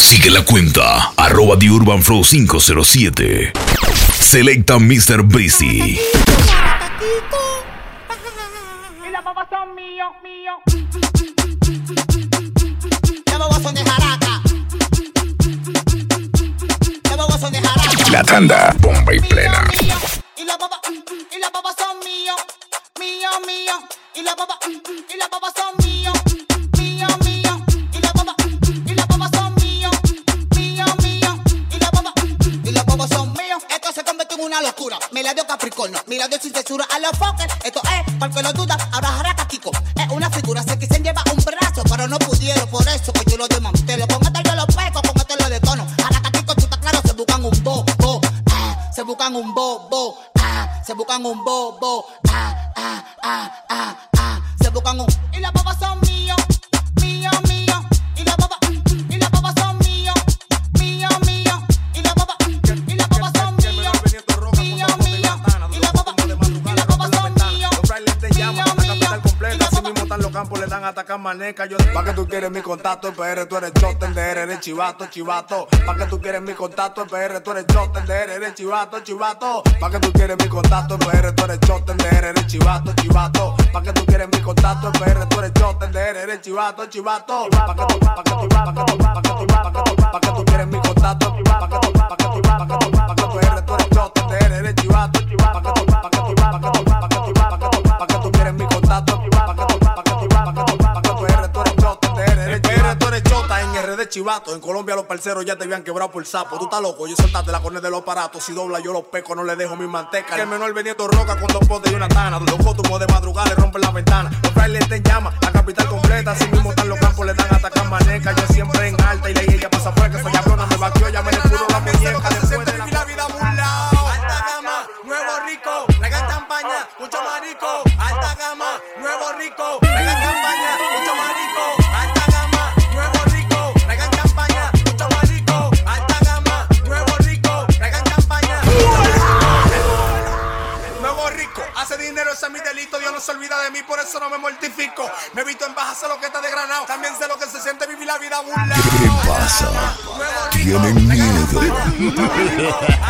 Sigue la cuenta, arroba The Urban Flow 507. Selecta Mr. Breezy. La tanda, bomba y plena. Y la baba, y la baba son mío, mío, mío. Y la baba, y la baba son mío. Me la dio Capricornio, me la dio sin censura a los fuckers. Esto es, para el que lo duda, ahora jaraca Kiko. Es una figura, se quisen llevar un brazo, pero no pudieron. Por eso que yo lo desmantelo. Con este yo lo pego, con este lo detono. Jaraca Kiko, tú estás claro, se buscan un bobo. Ah, se buscan un bobo. Ah, se buscan un bobo. Ah, ah, ah, ah, ah. Maneca. Yo, pa' que tú quieres mi contacto, en PR tú eres choten de R, eres chivato, chivato. Pa' que tú quieres mi contacto, en PR tú eres choten de R, eres chivato, chivato. Pa' que tú quieres mi contacto, en PR tú eres eres chivato, chivato. Pa' que tú quieres mi contacto, en PR tú eres choten de R, eres chivato, chivato. Pa' que tú, pa' que tú, pa' que tú, pa' que tú, pa' que tú, pa' que tú quieres mi contacto, pa' que chivato. En Colombia los parceros ya te habían quebrado por sapo. Tú estás loco, yo soltaste la cornea de los aparatos. Si dobla yo los peco, no le dejo mi manteca. Que el menor vendiendo roca con dos potes y una tana. Los cótumos de madrugada le rompen la ventana. Los frailes te llaman, la capital completa. Así mismo están los campos, le dan atacar maneca. Yo siempre en alta y la ella pasa fuera. Que esa cabrona me batió, ya me le pudo la muñeca. Después de la vida burlao. Alta gama, la vida burlao. ¿Qué pasa? Tienen miedo.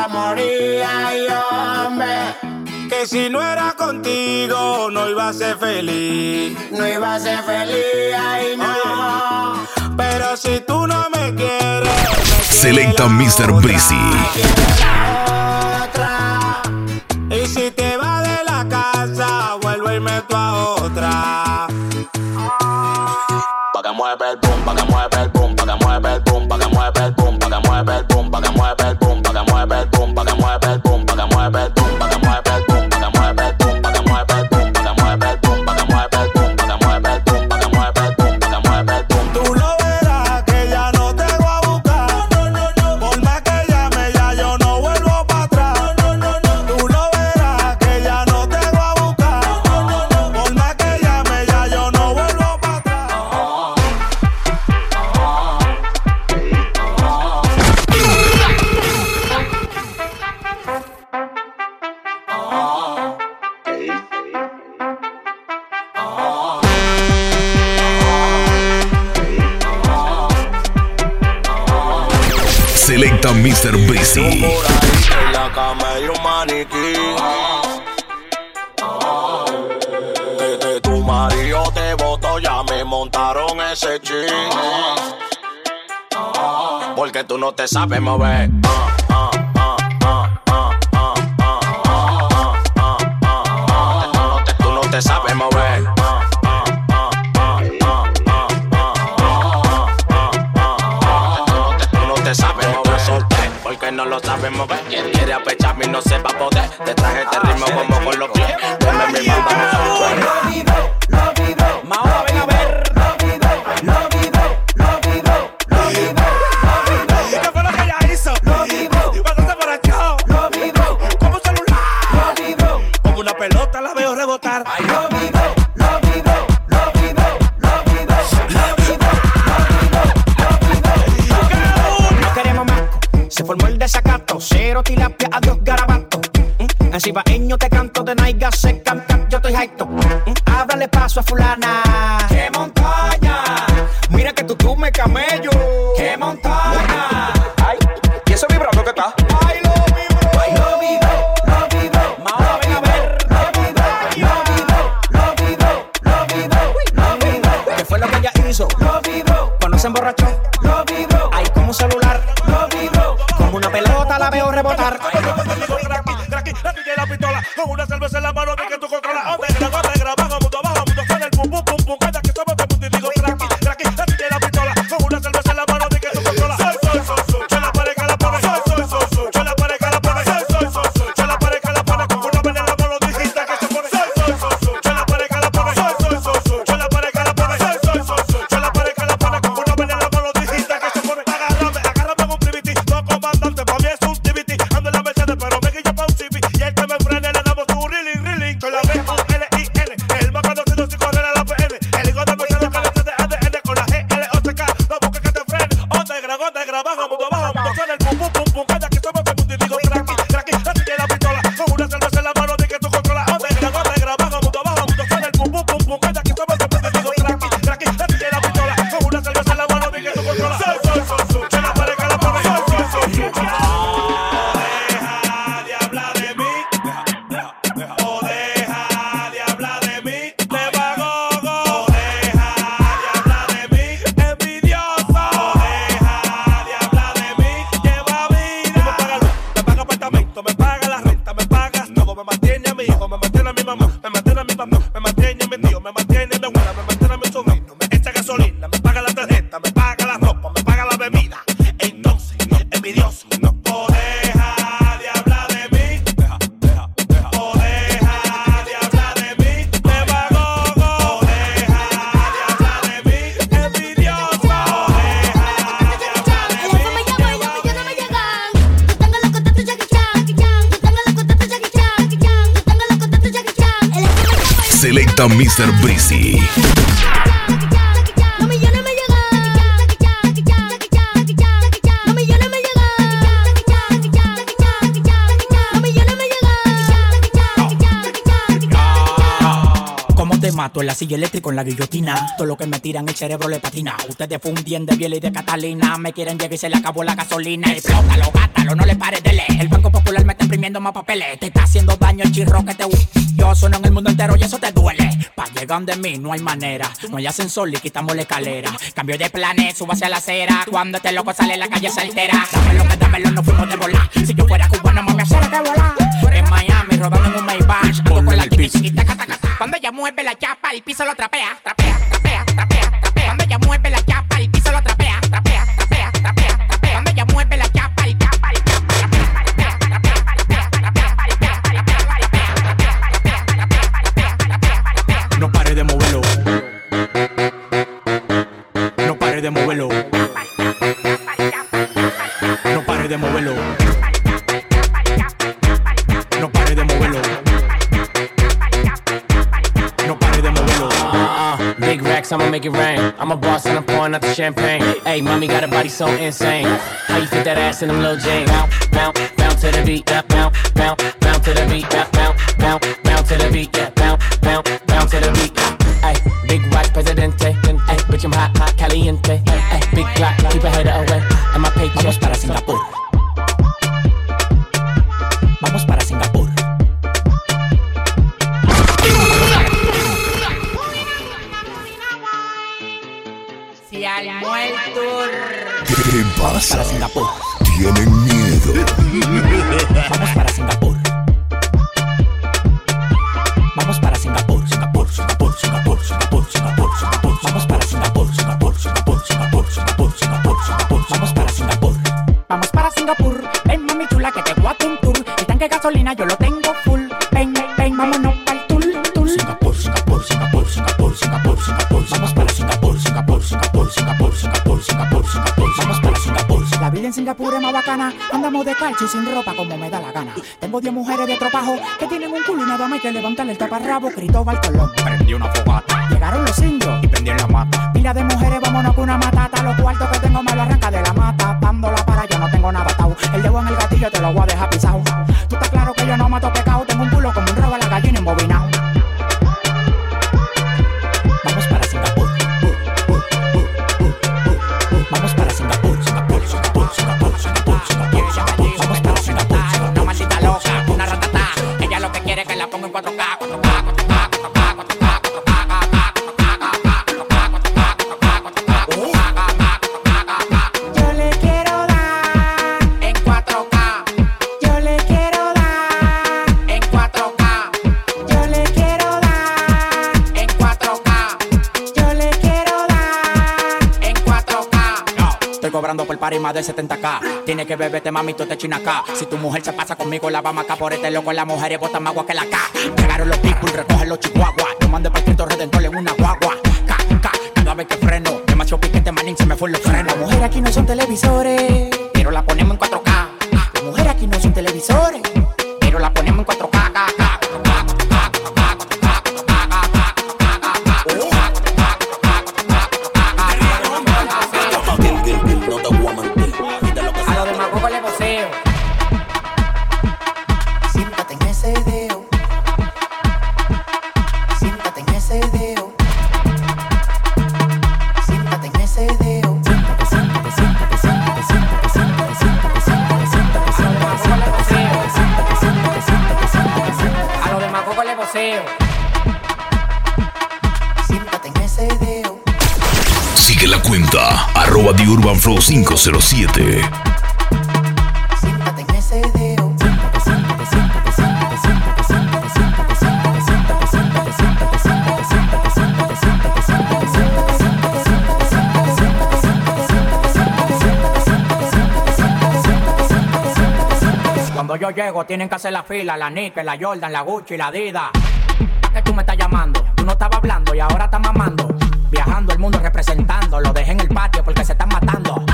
me iba a morir, ay hombre. Que si no era contigo no iba a ser feliz, no iba a ser feliz, ay no. Pero si tú no me quieres, me Selecta Mr. Breezy. Y si te vas de la casa, vuelvo y meto a otra. Pa' que mueve el boom, pa' Desde tu marido te voto, ya me montaron ese ching. Porque tú no te sabes mover. no sepa poder. Te traje este ritmo como con los donde no hay gas cam, cam yo estoy hype mm, Ábrale paso a fulana. ¡Qué montaña! Mira que tú tú me camello. ¡Qué montaña! Ay, y ese vibrato que está. Ay, lo vibro. Ay, lo vibro, lo vibro. Lo vibro, lo vibro, lo vibro, lo vibro, lo vibro, lo vibro. ¿Qué fue lo que ella hizo? Lo vibro. Cuando se emborrachó. Lo vibro. Ay, como un celular. Lo vibro. Como una pelota la veo rebotar. Ay, metido, me mató Mr. Breezy. mato en la silla eléctrica, en la guillotina. Todo lo que me tiran, el cerebro le patina. Ustedes fundían de biel y de Catalina. Me quieren llegar y se le acabó la gasolina. Explótalo, gátalo, no le pares de leer. El Banco Popular me está imprimiendo más papeles. Te está haciendo daño el chirro que te. Yo sueno en el mundo entero y eso te duele. Pa' llegar de mí no hay manera. No hay ascensor y quitamos la escalera. Cambio de planes, suba hacia la acera. Cuando este loco sale, la calle se altera. Dámelo que no fuimos de volar. Si yo fuera cubano, me hacer de volar. En Miami, rodando en un Maybach. Ando con la Cuando ella mueve la chapa, el piso lo trapea, trapea, trapea, trapea, trapea. Cuando ella mueve la chapa, el piso lo trapea. so insane. How you fit that ass in them little jeans? Bounce, bounce, bounce to the beat. Yeah, bounce, bounce, bounce to the beat. Yeah, bounce, bounce, bounce to the beat. Yeah, bounce, bounce, bounce to the beat. Ay, big watch, presidente. Ay, bitch, I'm hot, hot, caliente. Ay, big clock, keep a head away. And my paycheck para Singapore. la purema bacana. Andamos de calcio y sin ropa como me da la gana. Tengo 10 mujeres de tropajo que tienen un culo y nada más que levantarle el taparrabo. Cristóbal Colón. Prendí una fogata. Llegaron los indios. Y prendí en la mata. Pila de mujeres, vámonos con una matata. Los cuartos que tengo me lo arranca de la mata. Dándola para yo no tengo nada atado. El dedo en el gatillo te lo voy a dejar pisado. party más de 70k. Tiene que beberte, mami, tú te acá. Si tu mujer se pasa conmigo, la vamos acá por este loco. Las mujeres botan más agua que la K. Llegaron los people, recogen los chihuahuas. Yo mandé para Cristo Redentor en una guagua. K, K, cada vez que freno. Demasiado piquete, manín, se me fue los frenos. Las mujeres aquí no son televisores, pero la ponemos en 4K. Las mujeres aquí no son televisores, pero la ponemos en 4K. Cuando yo llego tienen que hacer la fila, la Nike, la Jordan, la Gucci, la Dida. Que tú me estás llamando, tú no estabas hablando y ahora estás mamando. Viajando el mundo representando, lo dejé en el patio porque se están matando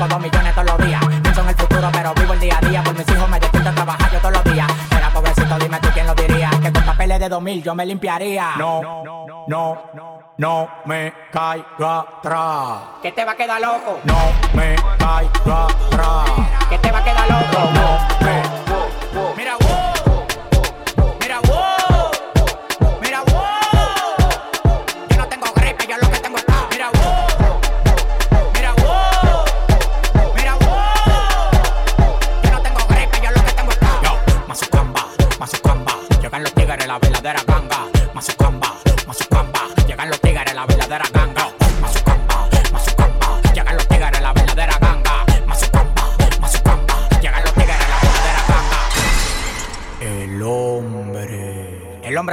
busco dos millones todos los días. Pienso en el futuro, pero vivo el día a día. Por mis hijos me despierto a trabajar yo todos los días. Era pobrecito, dime tú quién lo diría. Que con papeles de 2000 yo me limpiaría. No, no, no, no me caiga atrás. Que te va a quedar loco. No me caiga atrás. Que te va a quedar loco. No me.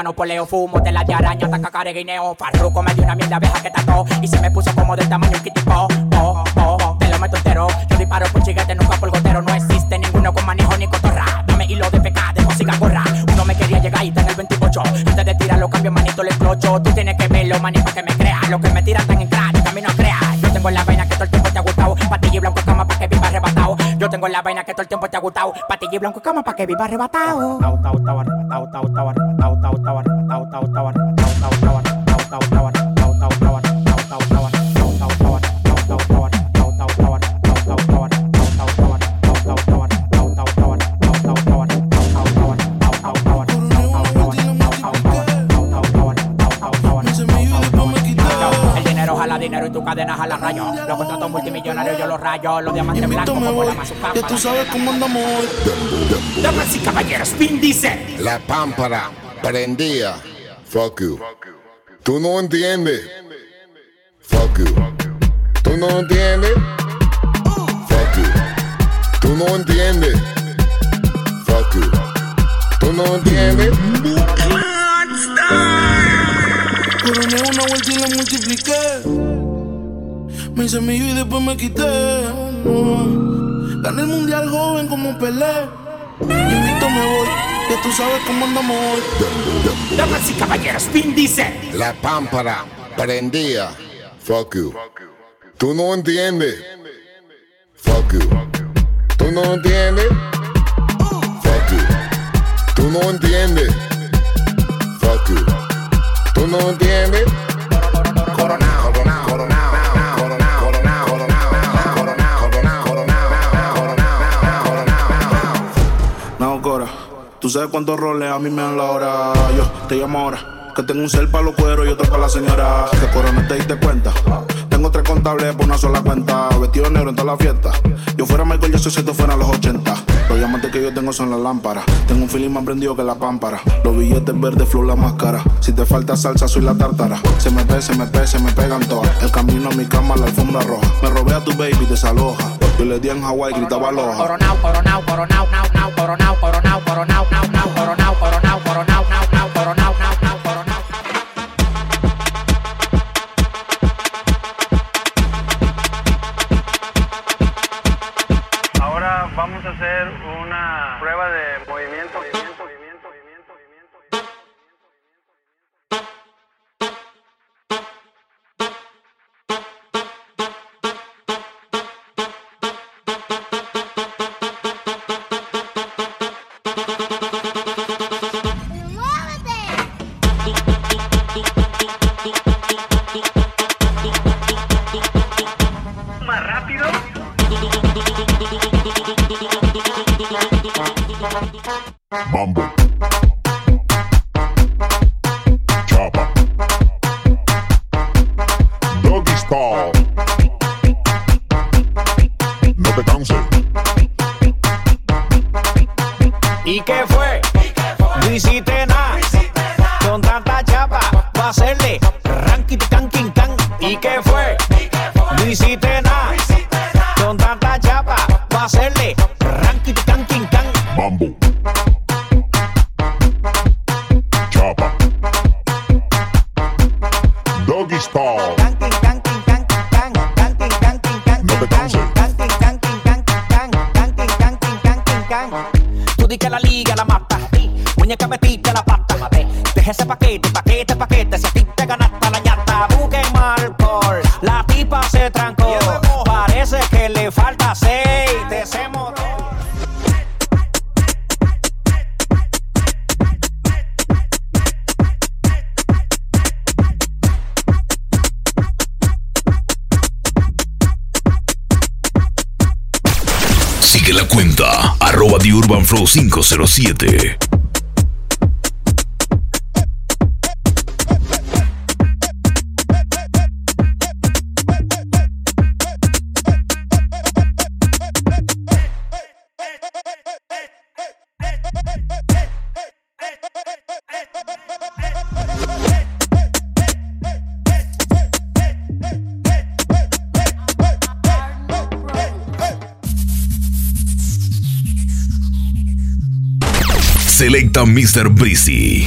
gano poleo, fumo de la de araña, ataca careguineo. Farruco me dio una mierda vieja que tató y se me puso como del tamaño un kitipo. Oh, oh, oh, te lo meto entero. Yo disparo con chiguete, nunca por gotero. No existe ninguno con manejo ni cotorra. Dame hilo de pecado, de música gorra. Uno me quería llegar y está en el 28. Antes de tirar los cambios, manito, le explocho. Tú tienes que verlo, manito, que me crea. Lo que me tiran tan en crack, camino a crear. Yo tengo la Yo tengo la vaina que todo el tiempo te ha gustado. Patilla y blanco cama para que viva arrebatado, Los contratos multimillonarios yo los rayo. Los diamantes blancos como la mazucama. Ya tú sabes cómo andamos hoy. Damas y caballeros, Vin dice. La pámpara prendía. Fuck you. Tú no entiendes. Fuck you. Tú no entiendes. Fuck you. Tú no entiendes. Fuck you. Tú no entiendes. Coroné una vuelta y la multipliqué. Me hice mío y después me quité. Gané el mundial joven como Pelé. Invito me voy, ya tú sabes cómo andamos hoy. Damas y caballeros, Vin dice. La pámpara prendía. Fuck you. Tú no entiendes. Fuck you. Tú no entiendes. Fuck you. Tú no entiendes. Fuck you. Tú no entiendes. Sabes cuántos roles a mí me dan la hora. Yo te llamo ahora. Que tengo un cel para los cueros y otro para la señora. Que Cora no te diste cuenta. Tengo tres contables por una sola cuenta. Vestido negro en toda la fiesta. Yo fuera Michael Jackson si esto fuera los 80. Los diamantes que yo tengo son las lámparas. Tengo un feeling más prendido que la pámpara. Los billetes verdes, flow la máscara. Si te falta salsa, soy la tártara. Se me pe, se me pe, se me pegan todas. El camino a mi cama, la alfombra roja. Me robé a tu baby, desaloja. Yo le di en Hawái, gritaba aloha. Coronao, coronao, coronao, nao, nao, coronao, coronao, coronao, now, now. Hacerle Sigue la cuenta, arroba The Urban Flow 507. Selecta Mr. Breezy.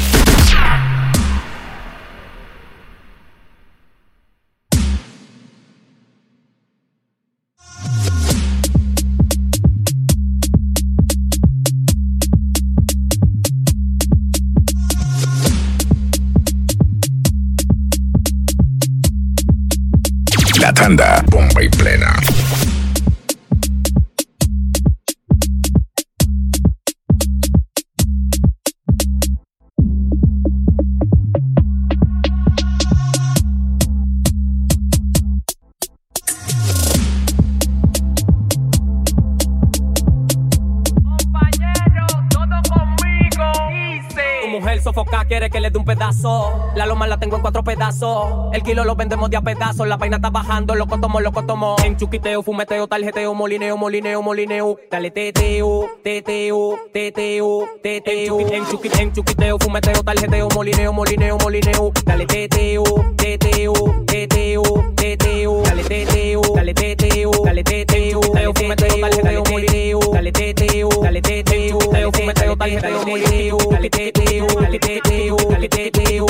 Quiere que le dé un pedazo. La loma la tengo en cuatro pedazos. El kilo lo vendemos de a pedazos. La vaina está bajando, loco tomo, loco tomo. En chuquiteo, fumeteo, tarjeteo, molineo, molineo, molineo. Dale teteo, teteo, teteo, teteo. En chuquiteo, en chuquiteo, fumeteo, tarjeteo, molineo, molineo, molineo. Dale teteo, teteo, teteo, teteo. Dale teteo, dale teteo, dale teteo. Fumeteo, tarjeteo, molineo. Dale teteo, dale teteo, teteo, fumeteo, tarjeteo, molineo. Dale teteo, dale teteo, Teteo,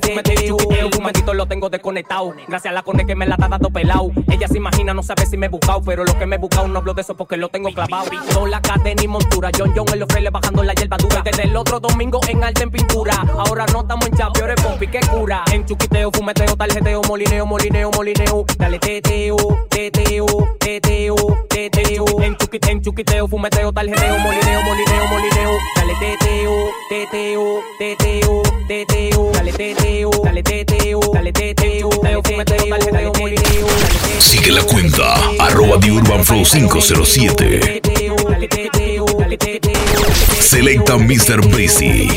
fumeteo, fumetito lo tengo desconectado. Gracias a la cone que me la está dando pelado. Ella se imagina, no sabe si me he buscado, pero lo que me he buscado no hablo de eso porque lo tengo clavado. Con la cadena y montura, John John en los freles bajando la hierba dura. Desde el otro domingo en arte en pintura. Ahora no estamos en champiores, pompi que cura. En chuquiteo, fumeteo, tarjeteo, molineo, molineo, molineo. Dale teteo, teteo, teteo, teteo. En chuquiteo, fumeteo, tarjeteo, molineo, molineo, molineo. Dale teteo, teteo, teteo, teteo. Dale teteo, dale teteo, dale teteo. Teteo, fumeteo, tarjeteo, molineo. Sigue la cuenta, arroba The Urban Flow 507. Selecta Mr. Breezy.